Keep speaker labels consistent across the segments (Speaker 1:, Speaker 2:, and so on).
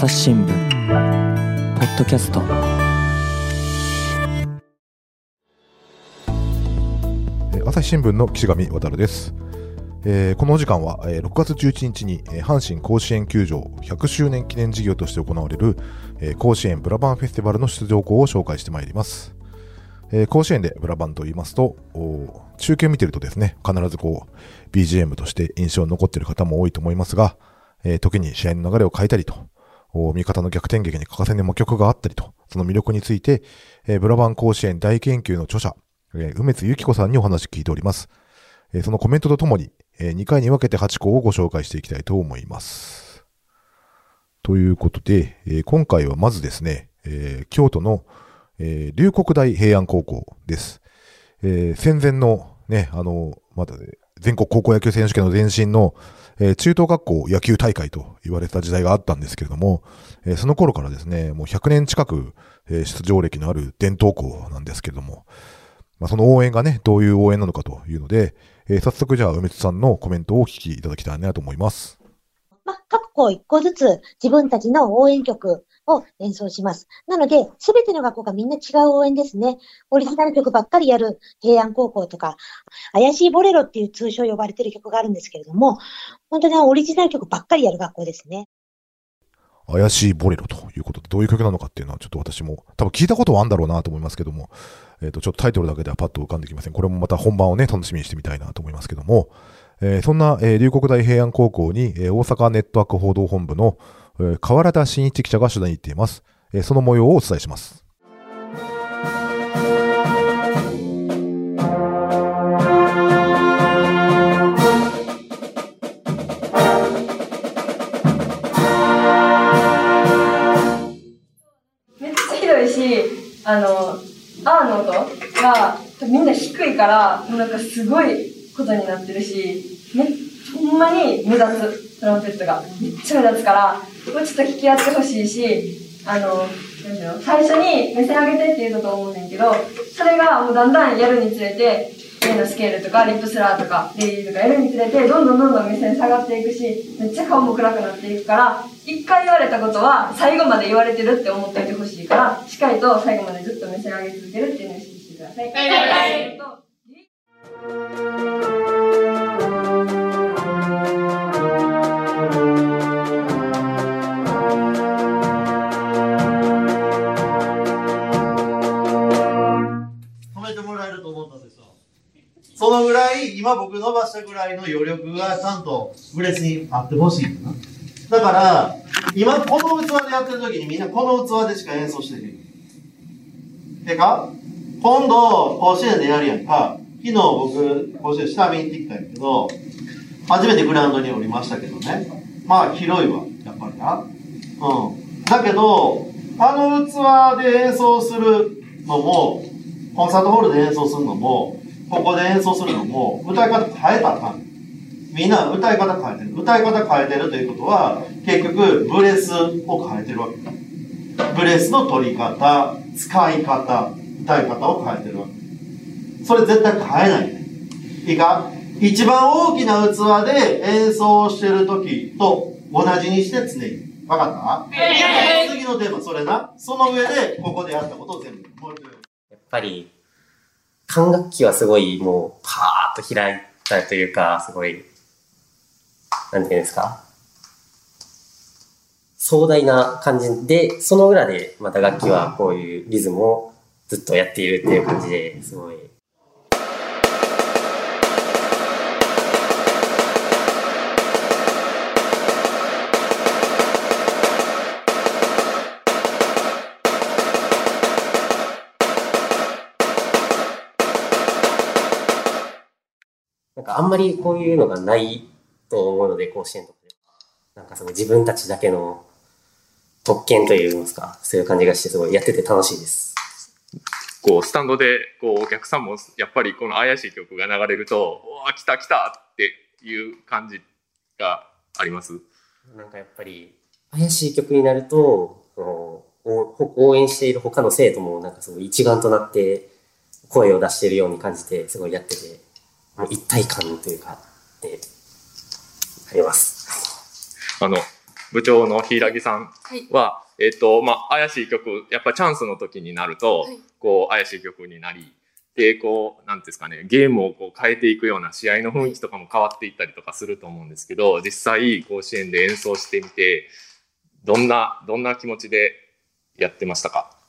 Speaker 1: 朝日新聞ポッドキャスト。
Speaker 2: 朝日新聞の岸上渉です、えーこのお時間は、えー6月11日に、えー阪神甲子園球場100周年記念事業として行われる、えー甲子園ブラバンフェスティバルの出場校を紹介してまいります、えー甲子園でブラバンと言いますと中継見てるとですね必ずこう BGM として印象に残っている方も多いと思いますが、えー時に試合の流れを変えたりと味方の逆転劇に欠かせない魔曲があったりとその魅力について、えーブラバン甲子園大研究の著者えー梅津由紀子さんにお話聞いております。えーそのコメントとともに、え2回に分けて8項をご紹介していきたいと思います。ということで、えー今回はまずですね、えー京都の、えー龍谷大平安高校です。えー戦前のね、あの、まだね、全国高校野球選手権の前身の、えー中等学校野球大会と言われた時代があったんですけれども、えーその頃からですね、もう100年近く、えー出場歴のある伝統校なんですけれども、まあ、その応援がね、どういう応援なのかというので、え早速じゃあ、梅津さんのコメントをお聞きいただきたいなと思います。
Speaker 3: 各校一個ずつ自分たちの応援曲を演奏します。なので、すべての学校がみんな違う応援ですね。オリジナル曲ばっかりやる平安高校とか、怪しいボレロっていう通称呼ばれてる曲があるんですけれども、本当にオリジナル曲ばっかりやる学校ですね。
Speaker 2: 怪しいボレロということで、どういう曲なのかっていうのはちょっと私も、多分聞いたことはあるんだろうなと思いますけども、えっ、と、ちょっとタイトルだけではパッと浮かんできません。これもまた本番をね、楽しみにしてみたいなと思いますけども、えーそんな、えー龍谷大平安高校に、えー大阪ネットワーク報道本部の、えー河原田真一記者が取材に行っています。えーその模様をお伝えします。
Speaker 4: めっちゃひどいし、あの、アーノとがみんな低いから、もうなんかすごいことになってるし、めほんまに目立つ、トランペットが。めっちゃ目立つから、これちょっと聞き合ってほしいし、あの、なんていうの、最初に目線上げてって言うと思うねんけど、それがもうだんだんやるにつれて、A のスケールとか、リップスラーとか、レイリーとかやるにつれて、どんどんどんどん目線下がっていくし、めっちゃ顔も暗くなっていくから、一回言われたことは最後まで言われてるって思っておいてほしいから、しっかりと最後までずっと目線上げ続けるっていうのを意識してください。はい。
Speaker 5: 今僕伸ばしたぐらいの余力がちゃんとブレスにあってほしいんだな。だから、今この器でやってる時にみんなこの器でしか演奏してへん。てか、今度甲子園でやるやんか。昨日僕、甲子園下見に行ってきたんやけど、初めてグラウンドに降りましたけどね。まあ広いわ、やっぱりな。うん。だけど、あの器で演奏するのも、コンサートホールで演奏するのも、ここで演奏するのも、歌い方変えたらあかん。みんな歌い方変えてる。歌い方変えてるということは、結局、ブレスを変えてるわけ。ブレスの取り方、使い方、歌い方を変えてるわけ。それ絶対変えないね。いいか？一番大きな器で演奏してる時と同じにして常に。わかった？次のテーマ、それな。その上で、ここでやったことを全部。
Speaker 6: やっぱり、管楽器はすごいもう、パーッと開いたというか、すごい、なんていうんですか？壮大な感じで、その裏でまた楽器はこういうリズムをずっとやっているっていう感じですごい。あんまりこういうのがないと思うので、甲子園とかで。なんかその自分たちだけの特権といいますか、そういう感じがしてすごいやってて楽しいです。
Speaker 7: こう、スタンドで、こう、お客さんも、やっぱりこの怪しい曲が流れると、おー、来た来たっていう感じがあります？
Speaker 6: なんかやっぱり、怪しい曲になると、そのお応援している他の生徒もなんかすごい一丸となって声を出しているように感じて、すごいやってて、一体感というか、って、あります。
Speaker 7: あの、部長の柊さん
Speaker 8: はい。
Speaker 7: は、えっ、と、まあ、怪しい曲、やっぱチャンスの時になると、
Speaker 8: はい
Speaker 7: こう、怪しい曲になり、で、こう、なんていうんですかね、ゲームをこう変えていくような試合の雰囲気とかも変わっていったりとかすると思うんですけど、実際、甲子園で演奏してみて、どんな、どんな気持ちでやってましたか？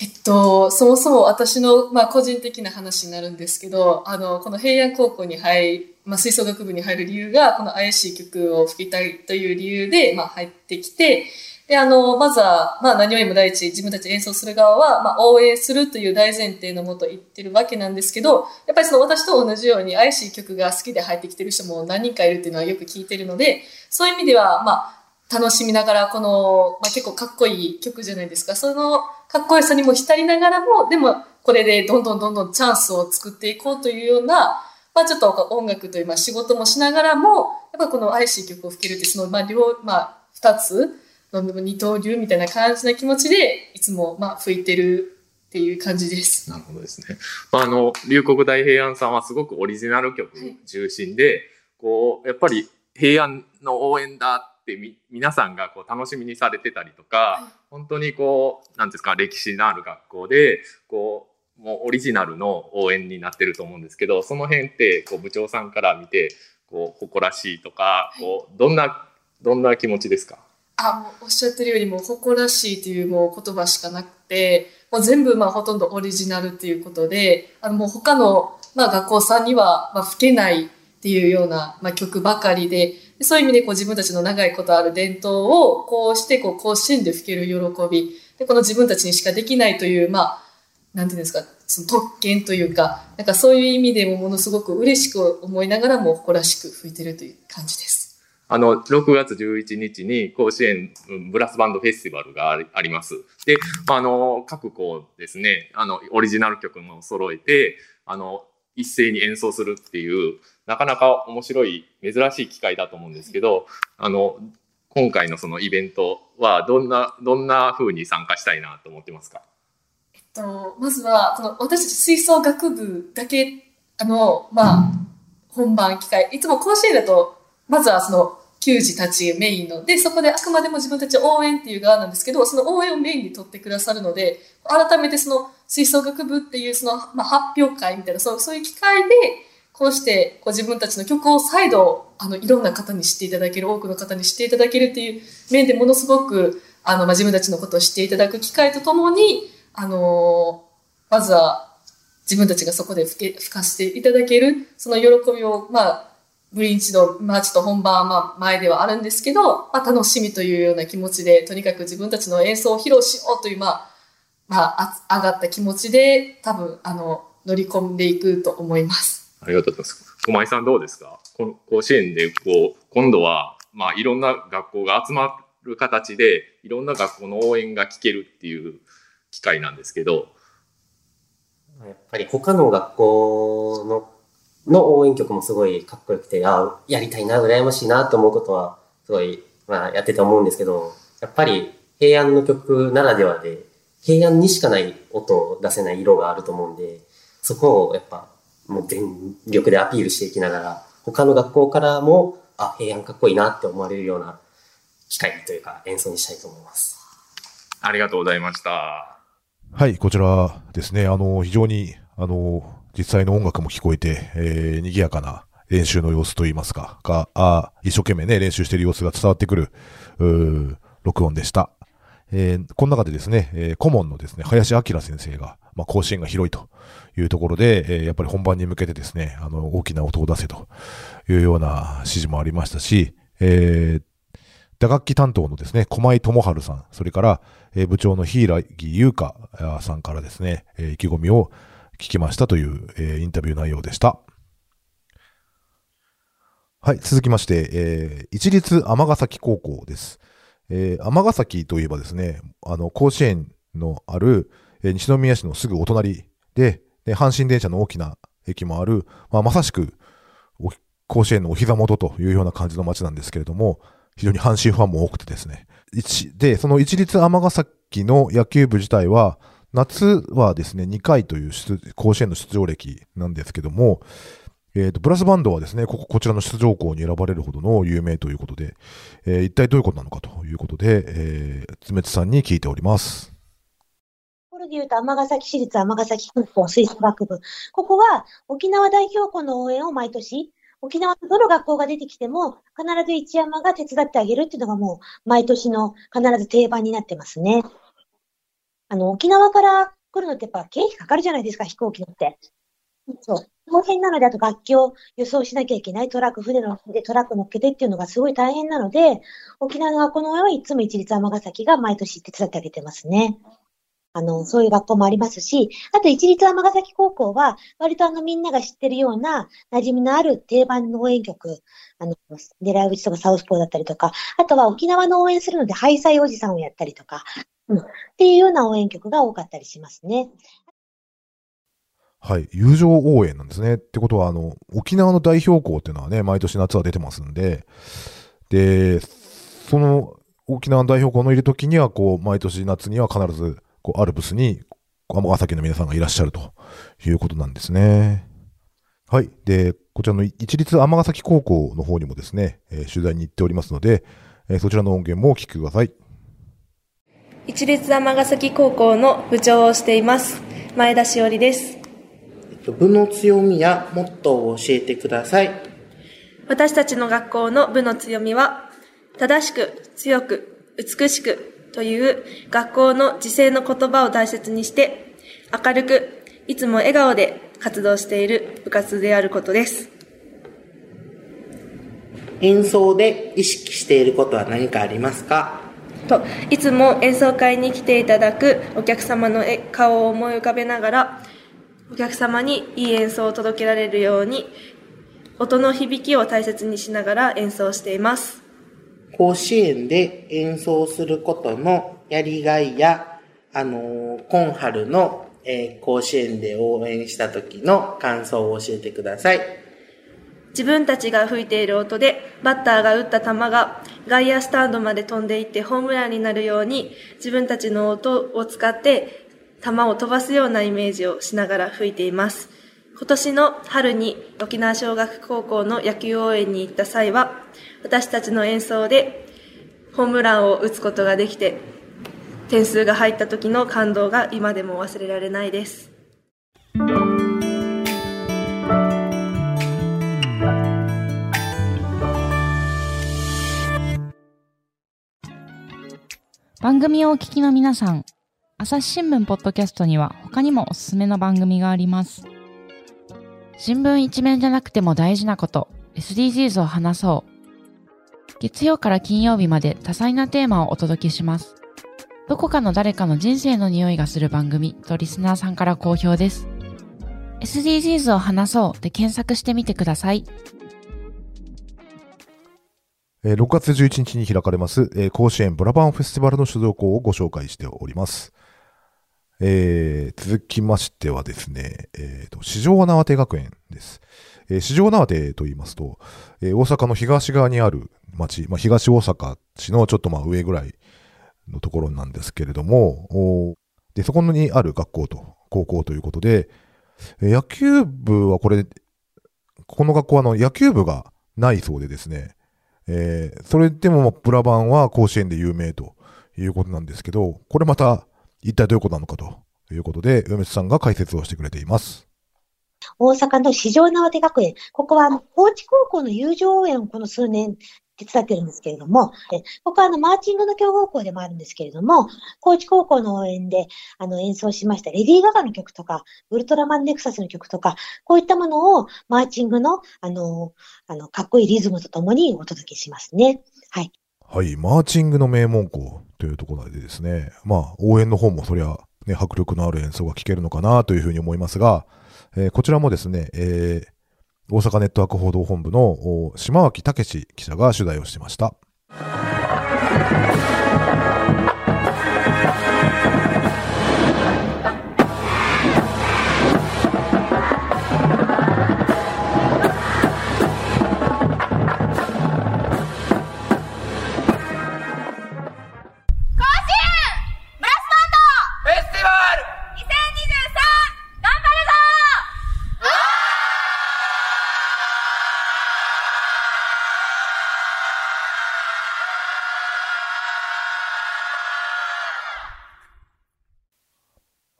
Speaker 8: えっと、そもそも私の、まあ、個人的な話になるんですけど、あの、この平安高校に入り、まあ、吹奏楽部に入る理由が、この怪しい曲を吹きたいという理由で、まあ、入ってきて、で、あの、まずは、まあ、何よりも第一、自分たち演奏する側は、まあ、応援するという大前提のもと言ってるわけなんですけど、やっぱりその私と同じように怪しい曲が好きで入ってきてる人も何人かいるっていうのはよく聞いてるので、そういう意味では、まあ、楽しみながら、この、まあ、結構かっこいい曲じゃないですか。そのかっこよさにも浸りながらも、でも、これでどんどんどんどんチャンスを作っていこうというような、まあちょっと音楽という、まあ仕事もしながらも、やっぱこの怪しい曲を吹けるって、その、まあ両、まあ二つの二刀流みたいな感じな気持ちで、いつも、まあ吹いてるっていう感じです。
Speaker 7: なるほどですね。まあ、あの、龍谷大平安さんはすごくオリジナル曲中心で、こう、やっぱり平安の応援だってみ、皆さんがこう楽しみにされてたりとか、本当にこう、なんていうんですか、歴史のある学校で、こう、もうオリジナルの応援になってると思うんですけど、その辺って、こう、部長さんから見て、こう、誇らしいとか、こう、どんな、どんな気持ちですか？
Speaker 8: あ、おっしゃってるよりも誇らしいというもう言葉しかなくて、もう全部まあほとんどオリジナルっていうことで、あのもう他のまあ学校さんにはまあ吹けないっていうようなまあ曲ばかりで、でそういう意味でこう自分たちの長いことある伝統をこうしてこう甲子園で吹ける喜び、でこの自分たちにしかできないというまあなんていうんですか、その特権というか、なんかそういう意味でもものすごく嬉しく思いながらも誇らしく吹いてるという感じです。
Speaker 7: あの、6月11日に甲子園ブラスバンドフェスティバルがあります。で、あの、各校ですね、あの、オリジナル曲も揃えて、あの、一斉に演奏するっていう、なかなか面白い、珍しい機会だと思うんですけど、あの、今回のそのイベントは、どんな、どんな風に参加したいなと思ってますか？
Speaker 8: えっとまずはその私たち吹奏楽部だけあのまあ本番機会いつも甲子園だとまずはその球児たちメインの。でそこであくまでも自分たち応援っていう側なんですけどその応援をメインに取ってくださるので改めてその吹奏楽部っていうその、まあ、発表会みたいなそうそういう機会でこうしてこう自分たちの曲を再度あのいろんな方に知っていただける多くの方に知っていただけるっていう面でものすごくあの、まあ、自分たちのことを知っていただく機会とともにあのまずは自分たちがそこで吹け吹かせていただけるその喜びを、まあ、ブリンチの、まあ、ちょっと本番はまあ前ではあるんですけど、まあ、楽しみというような気持ちでとにかく自分たちの演奏を披露しようという、まあまあ、あ上がった気持ちで多分あの乗り込んでいくと思います。
Speaker 7: ありがとうございます。駒井さんどうですか？この甲子園で、こう、今度は、まあ、いろんな学校が集まる形で、いろんな学校の応援が聞けるっていう機会なんですけど、
Speaker 6: やっぱり他の学校のの応援曲もすごいかっこよくて、ああ、やりたいな、羨ましいなと思うことは、すごい、まあ、やってて思うんですけど、やっぱり平安の曲ならではで、平安にしかない音を出せない色があると思うんで、そこをやっぱ、もう全力でアピールしていきながら、他の学校からも、あ、平安かっこいいなって思われるような機会というか演奏にしたいと思います。
Speaker 7: ありがとうございました。
Speaker 2: はい、こちらですね。あの、非常に、あの、実際の音楽も聞こえて、えー、賑やかな練習の様子といいますか、が、あ一生懸命ね、練習している様子が伝わってくる、う録音でした。えー、この中でですね、えー顧問のですね、林明先生が、まあ、甲子園が広いというところで、えーやっぱり本番に向けてですね、あの、大きな音を出せというような指示もありましたし、えー打楽器担当のですね、駒井智春さん、それから、えー部長の柊優香さんからですね、えー意気込みを聞きましたという、えーインタビュー内容でした。はい、続きまして、えー一律尼崎高校です。えー尼崎といえばですね、あの、甲子園のある、えー西宮市のすぐお隣で、で阪神電車の大きな駅もある、まあ、まさしく、お甲子園のお膝元というような感じの街なんですけれども、非常に阪神ファンも多くてですね。一で、その一律尼崎の野球部自体は、夏はですね、2回という出甲子園の出場歴なんですけども、えっ、と、ブラスバンドはですね、ここ、こちらの出場校に選ばれるほどの有名ということで、えー一体どういうことなのかということで、えー、つめつさんに聞いております。
Speaker 3: ところで言うと、尼崎市立尼崎高校吹奏楽部。ここは沖縄代表校の応援を毎年、沖縄のどの学校が出てきても、必ず一山が手伝ってあげるっていうのがもう、毎年の必ず定番になってますね。あの、沖縄から来るのってやっぱ経費かかるじゃないですか、飛行機乗って。そう。大変なので、あと楽器を輸送しなきゃいけない。トラック、船のでトラック乗っけてっていうのがすごい大変なので、沖縄の学校の親はいつも一律尼崎が毎年手伝ってあげてますね。あの、そういう学校もありますし、あと一律尼崎高校は、割とあのみんなが知ってるような馴染みのある定番の応援曲、あの、狙い撃ちとかサウスポーだったりとか、あとは沖縄の応援するのでハイサイおじさんをやったりとか、うん、っていうような応援曲が多かったりしますね。
Speaker 2: はい。友情応援なんですね。ってことは、あの、沖縄の代表校っていうのはね、毎年夏は出てますんで、で、その沖縄の代表校のいる時には、こう、毎年夏には必ず、こう、アルプスに、尼崎の皆さんがいらっしゃるということなんですね。はい。で、こちらの一律尼崎高校の方にもですね、えー取材に行っておりますので、えーそちらの音源もお聞きください。
Speaker 9: 一律尼崎高校の部長をしています前田しおりです
Speaker 10: 部の強みやモットーを教えてください。
Speaker 9: 私たちの学校の部の強みは正しく強く美しくという学校の時世の言葉を大切にして明るくいつも笑顔で活動している部活であることです。
Speaker 10: 演奏で意識していることは何かありますか？
Speaker 9: といつも演奏会に来ていただくお客様のえ顔を思い浮かべながらお客様にいい演奏を届けられるように音の響きを大切にしながら演奏しています
Speaker 10: 甲子園で演奏することのやりがいや、あのー今春の、えー甲子園で応援した時の感想を教えてください。
Speaker 9: 自分たちが吹いている音でバッターが打った球が外野スタンドまで飛んでいってホームランになるように自分たちの音を使って球を飛ばすようなイメージをしながら吹いています。今年の春に沖縄小学高校の野球応援に行った際は私たちの演奏でホームランを打つことができて点数が入った時の感動が今でも忘れられないです。
Speaker 11: 番組をお聞きの皆さん、朝日新聞ポッドキャストには他にもおすすめの番組があります。新聞一面じゃなくても大事なこと、SDGs を話そう。月曜から金曜日まで多彩なテーマをお届けします。どこかの誰かの人生の匂いがする番組とリスナーさんから好評です。SDGs を話そうで検索してみてください。
Speaker 2: 6月11日に開かれます、甲子園ブラバンフェスティバルの出場校をご紹介しております。えー続きましてはですね、えーと、四条縄手学園です。えー四条縄手と言いますと、えー大阪の東側にある町、まあ、東大阪市のちょっとまあ上ぐらいのところなんですけれども、で、そこにある学校と、高校ということで、えー野球部はこれ、この学校はあの野球部がないそうでですね、えーそれでもブラバンは甲子園で有名ということなんですけど、これまた一体どういうことなのかということで、梅津さんが解説をしてくれています。
Speaker 3: 大阪の四条縄手学園。ここは、高知高校の友情応援をこの数年手伝ってるんですけれども、えここはあの、マーチングの強豪校でもあるんですけれども、高知高校の応援で、あの、演奏しましたレディー・ガガの曲とか、ウルトラマン・ネクサスの曲とか、こういったものをマーチングの、あの、あの、かっこいいリズムとともにお届けしますね。はい。
Speaker 2: はい、マーチングの名門校というところでですね、まあ、応援の方もそりゃ、ね、迫力のある演奏が聴けるのかなというふうに思いますが、えーこちらもですね、えー大阪ネットワーク報道本部の島脇武史記者が取材をしてました。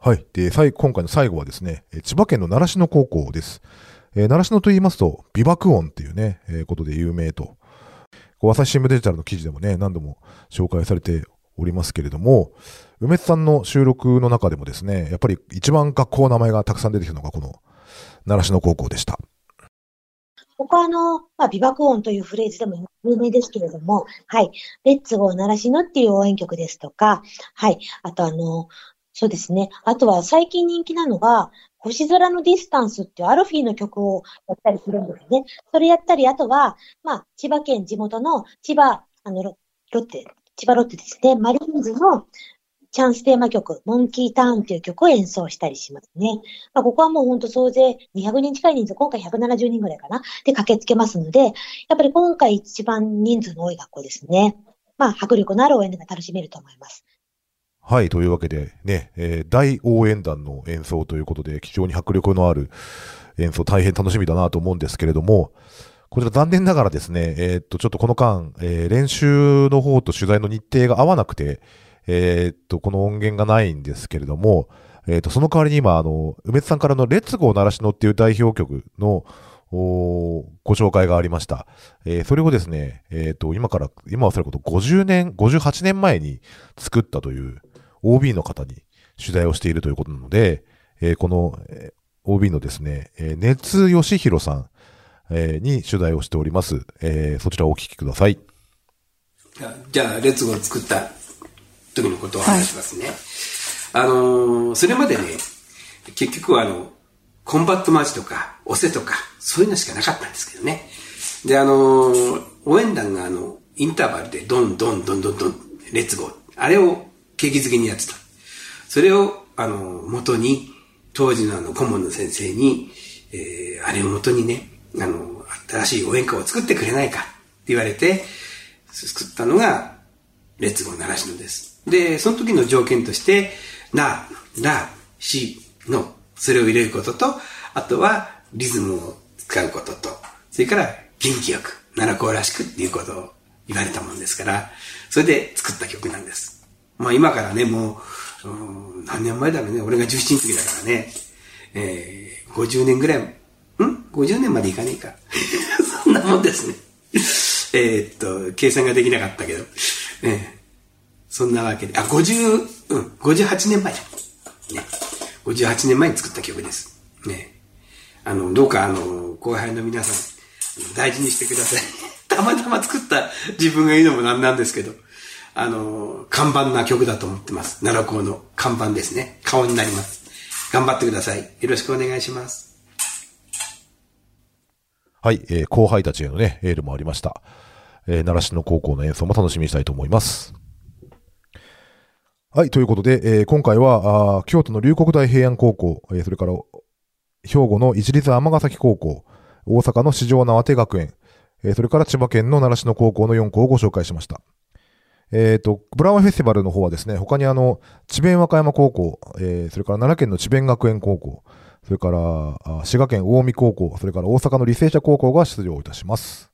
Speaker 2: はい。で、今回の最後はですね、千葉県の習志野高校です。えー習志野と言いますと、美爆音っていうね、えーことで有名と。こう朝日新聞デジタルの記事でもね、何度も紹介されておりますけれども、梅津さんの収録の中でもですね、やっぱり一番学校の名前がたくさん出てきたのがこの習志野高校でした。
Speaker 3: ここはあの、まあ、美爆音というフレーズでも有名ですけれども、はい。レッツゴー習志野っていう応援曲ですとか、はい。あとあの、そうですね。あとは最近人気なのが、星空のディスタンスっていうアルフィーの曲をやったりするんですね。それやったり、あとは、まあ、千葉県地元の千葉、あの、ロロッテ、千葉ロッテですね。マリーンズのチャンステーマ曲、モンキーターンっていう曲を演奏したりしますね。まあ、ここはもう本当総勢200人近い人数、今回170人ぐらいかな。で駆けつけますので、やっぱり今回一番人数の多い学校ですね。まあ、迫力のある応援が楽しめると思います。
Speaker 2: はい、というわけでね、えー大応援団の演奏ということで、非常に迫力のある演奏、大変楽しみだなと思うんですけれども、こちら残念ながらですね、えーっと、ちょっとこの間、えー練習の方と取材の日程が合わなくて、えっと、この音源がないんですけれども、えっと、その代わりに今、あの、梅津さんからのレッツゴー習志野っていう代表曲の、おご紹介がありました。えーそれをですね、えーと、今から、今はそれこそ50年、58年前に作ったという OB の方に取材をしているということなので、えーこの、えー OB のですね、えー熱義弘さん、えーに取材をしております。えーそちらをお聞きください。
Speaker 12: じゃあ、レッツゴーを作った時のことを話しますね。あのーそれまでね、結局はあの、コンバットマーチとか、押せとか、そういうのしかなかったんですけどね。で、あのー応援団があの、インターバルでドンドンドンドンドン、レッツゴー。あれを景気づけにやってた。それを、あの、元に、当時のあの、顧問の先生に、えーあれを元にね、あの、新しい応援歌を作ってくれないかって言われて、作ったのが、レッツゴー習志野です。で、その時の条件として、な、ら、し、の、それを入れることと、あとはリズムを使うことと、それから元気よく、奈良校らしくっていうことを言われたもんですから、それで作った曲なんです。まあ今からね、もう、うん何年前だろうね、俺が17の時だからね、えー、50年ぐらい、ん ?50 年までいかねえか。そんなもんですね。えっと、計算ができなかったけど、えーそんなわけで、あ、50、うん、58年前だ。ね。58年前に作った曲です。ね。あの、どうかあの、後輩の皆さん、大事にしてください。たまたま作った自分が言うのもなんなんですけど、あの、看板な曲だと思ってます。奈良校の看板ですね。顔になります。頑張ってください。よろしくお願いします。
Speaker 2: はい、えー後輩たちへのね、エールもありました。えー習志野高校の演奏も楽しみにしたいと思います。はい、ということで、えー今回は、あ京都の龍谷大平安高校、えーそれから、兵庫の一律尼崎高校、大阪の四条縄手学園、えーそれから千葉県の習志野高校の4校をご紹介しました。えっ、と、ブラウンフェスティバルの方はですね、他にあの、智弁和歌山高校、えーそれから奈良県の智弁学園高校、それから、滋賀県近江高校、それから大阪の履正社高校が出場いたします。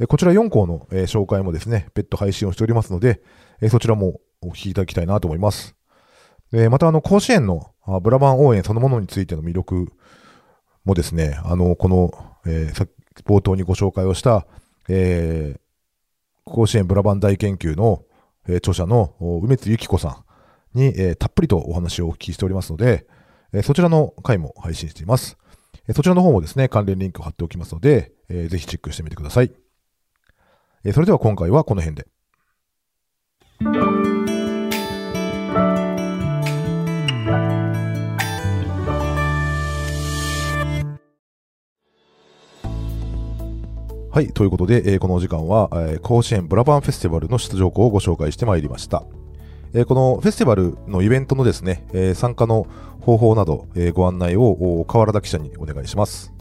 Speaker 2: えーこちら4校の、えー紹介もですね、別途配信をしておりますので、えーそちらもお聞きいただきたいなと思います。えーまた、あの、甲子園のあブラバン応援そのものについての魅力もですね、あの、この、えー冒頭にご紹介をした、えー甲子園ブラバン大研究の、えー著者の梅津由紀子さんに、えーたっぷりとお話をお聞きしておりますので、えーそちらの回も配信しています。えそちらの方もですね、関連リンクを貼っておきますので、えーぜひチェックしてみてください。えそれでは今回はこの辺で。はい。ということで、えーこのお時間は、えー甲子園ブラバンフェスティバルの出場校をご紹介してまいりました。えーこのフェスティバルのイベントのですね、え参加の方法など、えご案内を河原田記者にお願いします。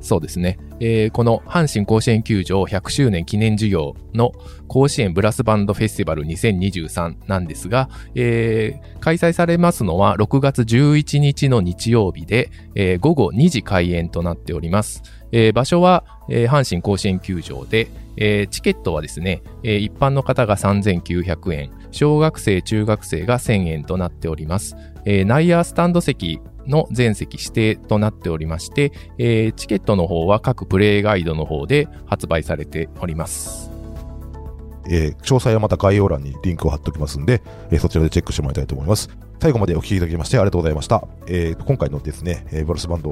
Speaker 7: そうですね。えーこの阪神甲子園球場100周年記念事業の甲子園ブラスバンドフェスティバル2023なんですが、えー開催されますのは6月11日の日曜日で、えー午後2時開演となっております。えー場所は、えー阪神甲子園球場で、えーチケットはですね、えー一般の方が3900円、小学生、中学生が1000円となっております。えー内野スタンド席の全席指定となっておりまして、えーチケットの方は各プレイガイドの方で発売されております。
Speaker 2: えー詳細はまた概要欄にリンクを貼っておきますんで、えーそちらでチェックしてもらいたいと思います。最後までお聞きいただきましてありがとうございました。えー今回のですね、えーブラスバンド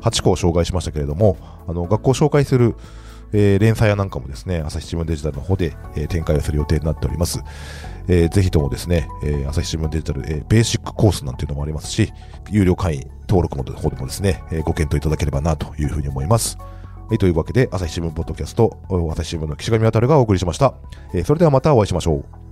Speaker 2: 8個を紹介しましたけれども、あの、学校を紹介する、えー連載やなんかもですね、朝日新聞デジタルの方で、えー展開をする予定になっております。えーぜひともですね、えー朝日新聞デジタル、えーベーシックコースなんていうのもありますし、有料会員登録の方でもですね、えーご検討いただければなというふうに思います。はい、というわけで、朝日新聞ポッドキャスト、朝日新聞の岸上渡がお送りしました。えそれではまたお会いしましょう。